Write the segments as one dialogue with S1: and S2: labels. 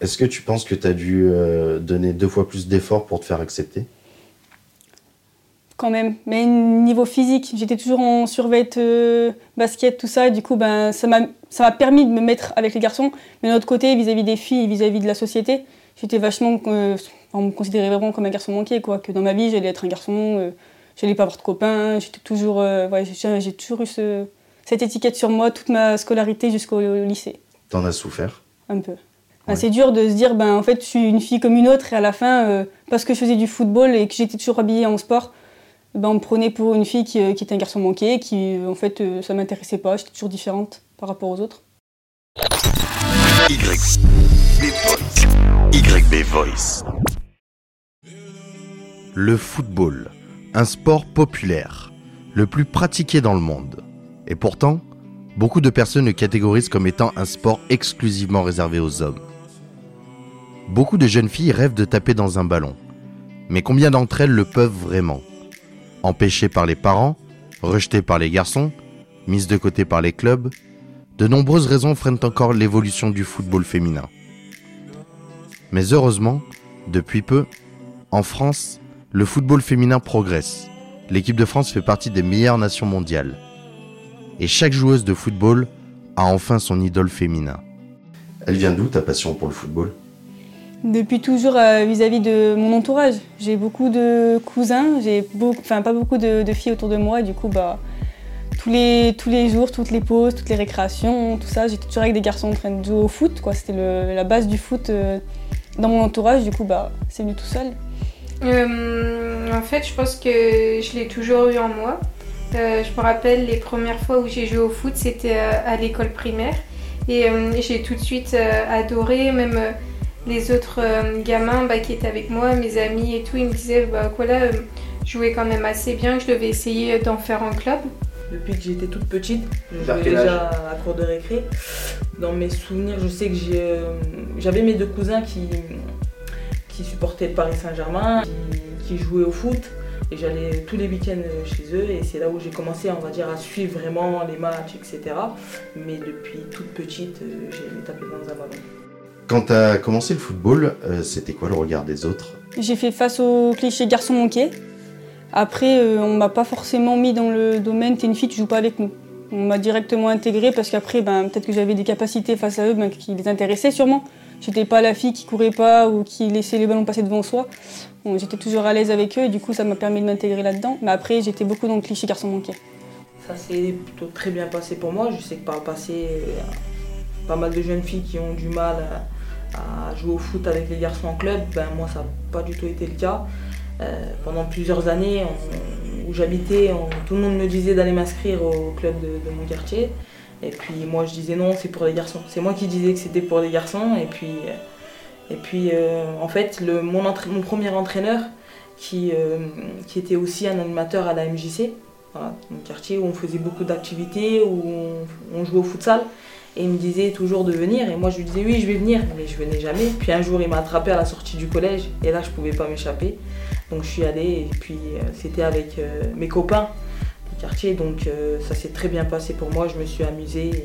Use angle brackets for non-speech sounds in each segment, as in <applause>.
S1: Est-ce que tu penses que tu as dû euh, donner deux fois plus d'efforts pour te faire accepter?
S2: Quand même. Mais niveau physique, j'étais toujours en survêt euh, basket, tout ça. Et du coup, ben, ça m'a permis de me mettre avec les garçons. Mais de l'autre côté, vis-à-vis des filles, vis-à-vis de la société, j'étais vachement. Euh, on me considérait vraiment comme un garçon manqué. Quoi. Que dans ma vie, j'allais être un garçon, je n'allais pas avoir de copains. J'étais toujours. Ouais, j'ai toujours eu cette étiquette sur moi toute ma scolarité jusqu'au lycée.
S1: T'en as souffert?
S2: Un peu. C'est dur de se dire, ben, en fait, je suis une fille comme une autre, et à la fin, euh, parce que je faisais du football et que j'étais toujours habillée en sport, ben, on me prenait pour une fille qui, euh, était un garçon manqué, qui, euh, en fait, ça m'intéressait pas, j'étais toujours différente par rapport aux autres.
S1: YB Voice. Le football, un sport populaire, le plus pratiqué dans le monde. Et pourtant, beaucoup de personnes le catégorisent comme étant un sport exclusivement réservé aux hommes. Beaucoup de jeunes filles rêvent de taper dans un ballon. Mais combien d'entre elles le peuvent vraiment? Empêchées par les parents, rejetées par les garçons, mises de côté par les clubs, de nombreuses raisons freinent encore l'évolution du football féminin. Mais heureusement, depuis peu, en France, le football féminin progresse. L'équipe de France fait partie des meilleures nations mondiales. Et chaque joueuse de football a enfin son idole féminin. Elle vient d'où ta passion pour le football?
S2: Depuis toujours euh, vis-à-vis de mon entourage. J'ai beaucoup de cousins, j'ai enfin pas beaucoup de, filles autour de moi, du coup bah tous les, tous les jours, toutes les pauses, toutes les récréations, tout ça, j'étais toujours avec des garçons en train de jouer au foot. C'était la base du foot euh, dans mon entourage, du coup bah c'est venu tout seul.
S3: Euh, en fait, je pense que je l'ai toujours eu en moi. je me rappelle les premières fois où j'ai joué au foot, c'était à l'école primaire. Et j'ai tout de suite adoré, même les autres euh, gamins bah, qui étaient avec moi, mes amis et tout, ils me disaient bah voilà, euh, je jouais quand même assez bien, que je devais essayer d'en faire un club.
S4: Depuis que j'étais toute petite, je jouais déjà à cour de récré. Dans mes souvenirs, je sais que euh, j'avais mes deux cousins qui, qui supportaient le Paris Saint-Germain, qui, jouaient au foot. Et j'allais tous les week-ends chez eux et c'est là où j'ai commencé, on va dire, à suivre vraiment les matchs, etc. Mais depuis toute petite, j'ai tapé dans un ballon.
S1: Quand tu as commencé le football, euh, c'était quoi le regard des autres?
S2: J'ai fait face au cliché garçon manqué. Après, euh, on m'a pas forcément mis dans le domaine t'es une fille, tu joues pas avec nous. On m'a directement intégré parce qu'après, ben, peut-être que j'avais des capacités face à eux ben, qui les intéressaient sûrement. J'étais pas la fille qui courait pas ou qui laissait les ballons passer devant soi. j'étais toujours à l'aise avec eux et du coup, ça m'a permis de m'intégrer là-dedans. Mais après, j'étais beaucoup dans le cliché garçon manqué.
S4: Ça s'est plutôt très bien passé pour moi. Je sais que par le passé, pas mal de jeunes filles qui ont du mal à à jouer au foot avec les garçons en club, ben moi ça n'a pas du tout été le cas. Euh, pendant plusieurs années où j'habitais, tout le monde me disait d'aller m'inscrire au club de, mon quartier. Et puis moi je disais non, c'est pour les garçons. C'est moi qui disais que c'était pour les garçons. Et puis, et puis euh, en fait, le, mon, premier entraîneur, qui, euh, qui, était aussi un animateur à la MJC, mon quartier où on faisait beaucoup d'activités, où on, jouait au futsal, et il me disait toujours de venir. Et moi, je lui disais oui, je vais venir. Mais je venais jamais. Puis un jour, il m'a attrapé à la sortie du collège. Et là, je pouvais pas m'échapper. Donc je suis allée. Et puis euh, c'était avec euh, mes copains du quartier. Donc euh, ça s'est très bien passé pour moi. Je me suis amusée.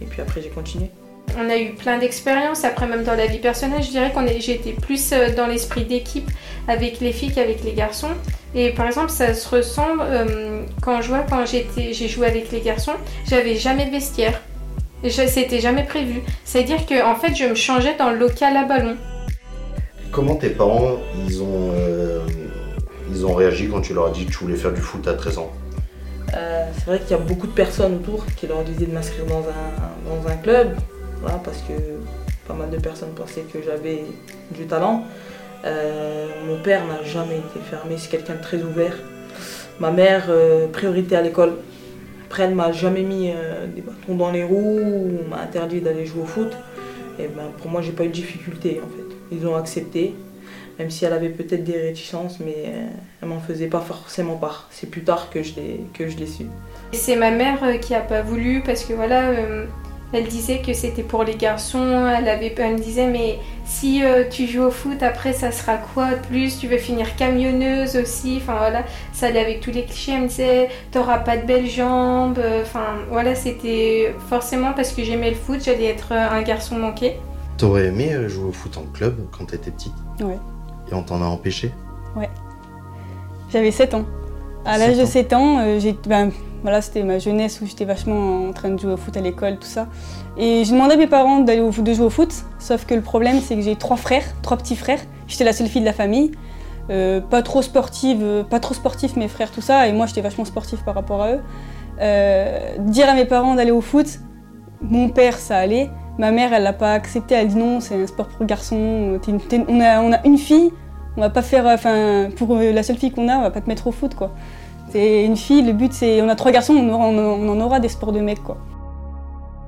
S4: Et, puis après, j'ai continué.
S3: On a eu plein d'expériences. Après, même dans la vie personnelle, je dirais qu'on j'ai été plus dans l'esprit d'équipe avec les filles qu'avec les garçons. Et par exemple, ça se ressemble quand je vois quand j'ai joué avec les garçons, j'avais jamais de vestiaire. C'était jamais prévu. C'est-à-dire que en fait, je me changeais dans le local à ballon.
S1: Comment tes parents, ils ont, euh, ils ont réagi quand tu leur as dit que tu voulais faire du foot à 13 ans?
S4: Euh, C'est vrai qu'il y a beaucoup de personnes autour qui leur disaient de m'inscrire dans un, dans un club, parce que pas mal de personnes pensaient que j'avais du talent. Euh, mon père n'a jamais été fermé, c'est quelqu'un de très ouvert. Ma mère, priorité à l'école, après, elle m'a jamais mis euh, des bâtons dans les roues ou m'a interdit d'aller jouer au foot. Et ben, pour moi, j'ai pas eu de difficulté en fait. Ils ont accepté, même si elle avait peut-être des réticences, mais euh, elle m'en faisait pas forcément part. C'est plus tard que je l'ai su.
S3: C'est ma mère euh, qui a pas voulu parce que voilà, elle disait que c'était pour les garçons. Elle, avait, elle me disait, mais si euh, tu joues au foot, après, ça sera quoi de plus? Tu veux finir camionneuse aussi? Enfin voilà, ça allait avec tous les clichés. Elle me disait, t'auras pas de belles jambes. Enfin voilà, c'était forcément parce que j'aimais le foot, j'allais être un garçon manqué.
S1: T'aurais aimé euh, jouer au foot en club quand t'étais petite?
S2: Ouais.
S1: Et on t'en a empêché?
S2: J'avais 7 ans. À l'âge
S1: 7
S2: de
S1: ans.
S2: 7 ans, euh, j'ai- ben, voilà, c'était ma jeunesse où j'étais vachement en train de jouer au foot à l'école, tout ça. Et j'ai demandé à mes parents d'aller au de jouer au foot, sauf que le problème, c'est que j'ai trois frères, trois petits frères. J'étais la seule fille de la famille. Euh, pas trop sportive, euh, pas trop sportif mes frères, tout ça, et moi j'étais vachement sportif par rapport à eux. Euh, dire à mes parents d'aller au foot, mon père ça allait, ma mère elle l'a pas accepté, elle dit non, c'est un sport pour garçons, on, a, on a une fille, on va pas faire, enfin pour la seule fille qu'on a, on va pas te mettre au foot quoi. Une fille, le but c'est, on a trois garçons, on, aura- en aura des sports de mecs quoi.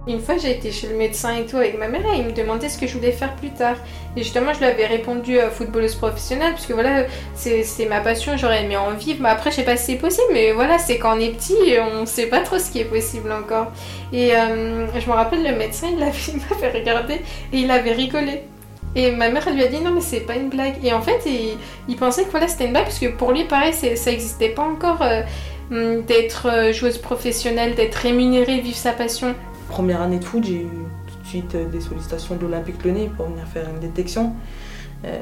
S3: Une fois, j'ai été chez le médecin et tout avec ma mère et il me demandait ce que je voulais faire plus tard. Et justement, je lui avais répondu euh, footballeuse professionnelle parce que voilà, c'est ma passion, j'aurais aimé en vivre. Mais après, je sais pas si c'est possible, mais voilà, c'est quand on est petit et on sait pas trop ce qui est possible encore. Et euh, je me rappelle, le médecin, il avait- <laughs> il m'avait regardé et il avait rigolé. Et ma mère, elle lui a dit non, mais c'est pas une blague. Et en fait, il, pensait que voilà, c'était une blague parce que pour lui, pareil, ça existait pas encore euh, hum, d'être euh, joueuse professionnelle, d'être rémunérée, vivre sa passion.
S4: Première année de foot, j'ai eu tout de suite euh, des sollicitations de l'Olympique Lyonnais pour venir faire une détection.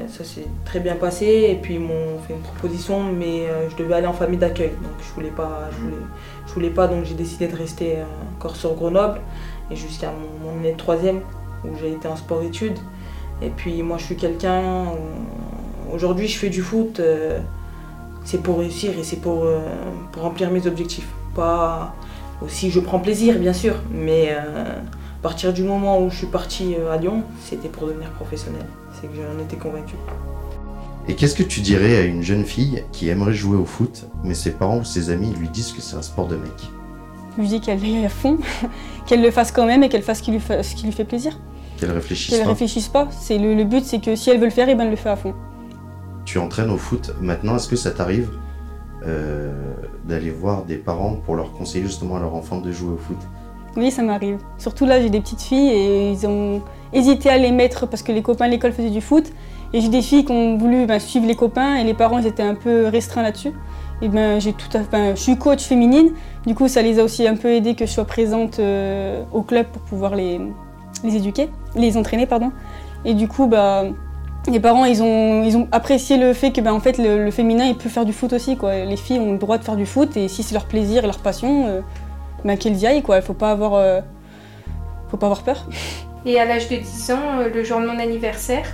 S4: Ça s'est très bien passé et puis ils m'ont fait une proposition, mais je devais aller en famille d'accueil. Donc je voulais pas, je voulais, pas, donc j'ai décidé de rester encore sur Grenoble et jusqu'à mon, mon année de troisième où j'ai été en sport-études. Et puis moi je suis quelqu'un, aujourd'hui je fais du foot, euh, c'est pour réussir et c'est pour, euh, pour remplir mes objectifs. Pas aussi je prends plaisir bien sûr, mais euh, à partir du moment où je suis partie euh, à Lyon, c'était pour devenir professionnel. C'est que j'en étais convaincue.
S1: Et qu'est-ce que tu dirais à une jeune fille qui aimerait jouer au foot, mais ses parents ou ses amis lui disent que c'est un sport de mec?
S2: Je lui dis qu'elle est à fond, <laughs> qu'elle le fasse quand même et qu'elle fasse ce qui lui fait plaisir.
S1: Qu'elle réfléchisse
S2: Qu'elle
S1: pas
S2: réfléchisse pas. C'est le, le but, c'est que si elle veut le faire, et ben elle le fait à fond.
S1: Tu entraînes au foot. Maintenant, est-ce que ça t'arrive euh, d'aller voir des parents pour leur conseiller justement à leur enfant de jouer au foot?
S2: Oui, ça m'arrive. Surtout là, j'ai des petites filles et ils ont hésité à les mettre parce que les copains de l'école faisaient du foot. Et j'ai des filles qui ont voulu ben, suivre les copains et les parents ils étaient un peu restreints là-dessus. Et ben, j'ai tout à... ben, je suis coach féminine, du coup ça les a aussi un peu aidés que je sois présente euh, au club pour pouvoir les, les éduquer, les entraîner pardon. Et du coup bah, les parents ils ont, ils ont apprécié le fait que ben, en fait le, féminin il peut faire du foot aussi quoi. Les filles ont le droit de faire du foot et si c'est leur plaisir et leur passion, euh, ben, qu'elles y aillent quoi. Il faut pas avoir, euh, faut pas avoir peur. <laughs>
S3: Et à l'âge de 10 ans, euh, le jour de mon anniversaire,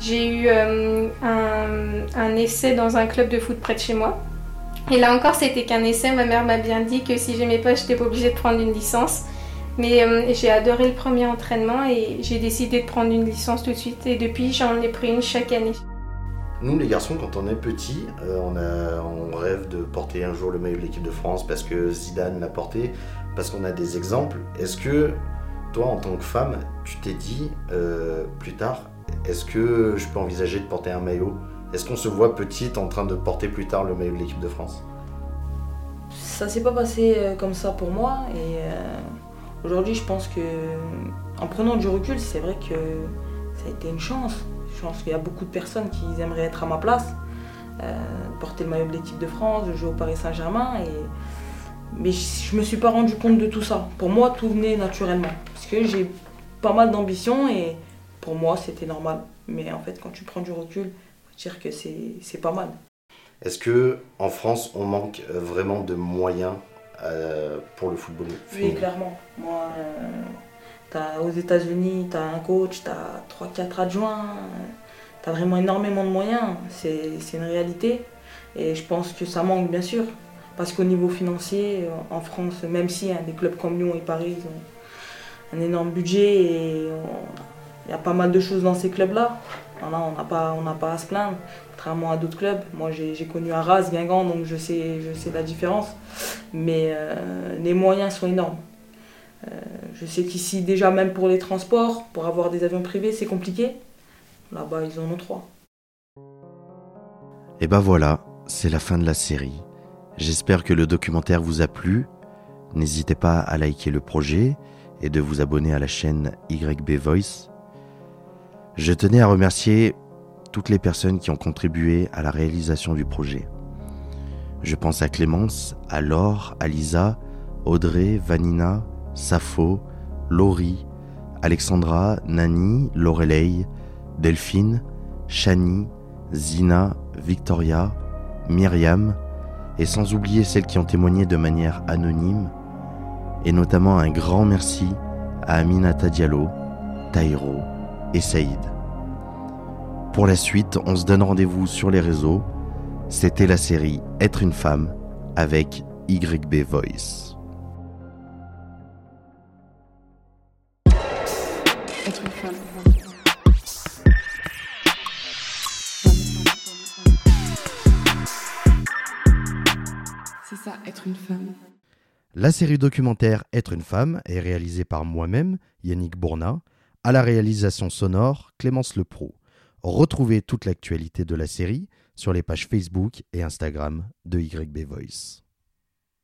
S3: j'ai eu euh, un, un essai dans un club de foot près de chez moi. Et là encore, c'était qu'un essai. Ma mère m'a bien dit que si j'aimais pas, j'étais pas obligée de prendre une licence. Mais euh, j'ai adoré le premier entraînement et j'ai décidé de prendre une licence tout de suite. Et depuis, j'en ai pris une chaque année.
S1: Nous, les garçons, quand on est petit, euh, on, a, on rêve de porter un jour le maillot de l'équipe de France parce que Zidane l'a porté, parce qu'on a des exemples. Est-ce que toi, en tant que femme, tu t'es dit euh, plus tard, est-ce que je peux envisager de porter un maillot? Est-ce qu'on se voit petite en train de porter plus tard le maillot de l'équipe de France?
S4: Ça s'est pas passé comme ça pour moi et euh, aujourd'hui je pense que en prenant du recul, c'est vrai que ça a été une chance. Je pense qu'il y a beaucoup de personnes qui aimeraient être à ma place, euh, porter le maillot de l'équipe de France, jouer au Paris Saint-Germain mais je, je me suis pas rendu compte de tout ça. Pour moi, tout venait naturellement parce que j'ai pas mal d'ambition et pour moi, c'était normal. Mais en fait, quand tu prends du recul, faut dire que c'est pas mal.
S1: Est-ce que en France, on manque vraiment de moyens euh, pour le football
S4: Oui, clairement. Moi, euh, aux États-Unis, tu as un coach, tu as 3-4 adjoints, tu as vraiment énormément de moyens. C'est une réalité. Et je pense que ça manque, bien sûr. Parce qu'au niveau financier, euh, en France, même si hein, des clubs comme Lyon et Paris ils ont un énorme budget et on- il y a pas mal de choses dans ces clubs-là. On n'a pas, pas à se plaindre, contrairement à d'autres clubs. Moi, j'ai j'ai connu Arras, Guingamp, donc je sais, je sais la différence. Mais euh, les moyens sont énormes. Euh, je sais qu'ici, déjà, même pour les transports, pour avoir des avions privés, c'est compliqué. Là-bas, ils en ont trois.
S1: Et ben voilà, c'est la fin de la série. J'espère que le documentaire vous a plu. N'hésitez pas à liker le projet et de vous abonner à la chaîne YB Voice. Je tenais à remercier toutes les personnes qui ont contribué à la réalisation du projet. Je pense à Clémence, à Laure, à Lisa, Audrey, Vanina, Safo, Laurie, Alexandra, Nani, Lorelei, Delphine, Shani, Zina, Victoria, Myriam, et sans oublier celles qui ont témoigné de manière anonyme, et notamment un grand merci à Aminata Diallo, Taïro et Saïd. Pour la suite, on se donne rendez-vous sur les réseaux. C'était la série Être une femme avec YB Voice. Être une femme. C'est ça, être une femme. La série documentaire Être une femme est réalisée par moi-même, Yannick Bourna, à la réalisation sonore Clémence Lepro. Retrouvez toute l'actualité de la série sur les pages Facebook et Instagram de YB Voice.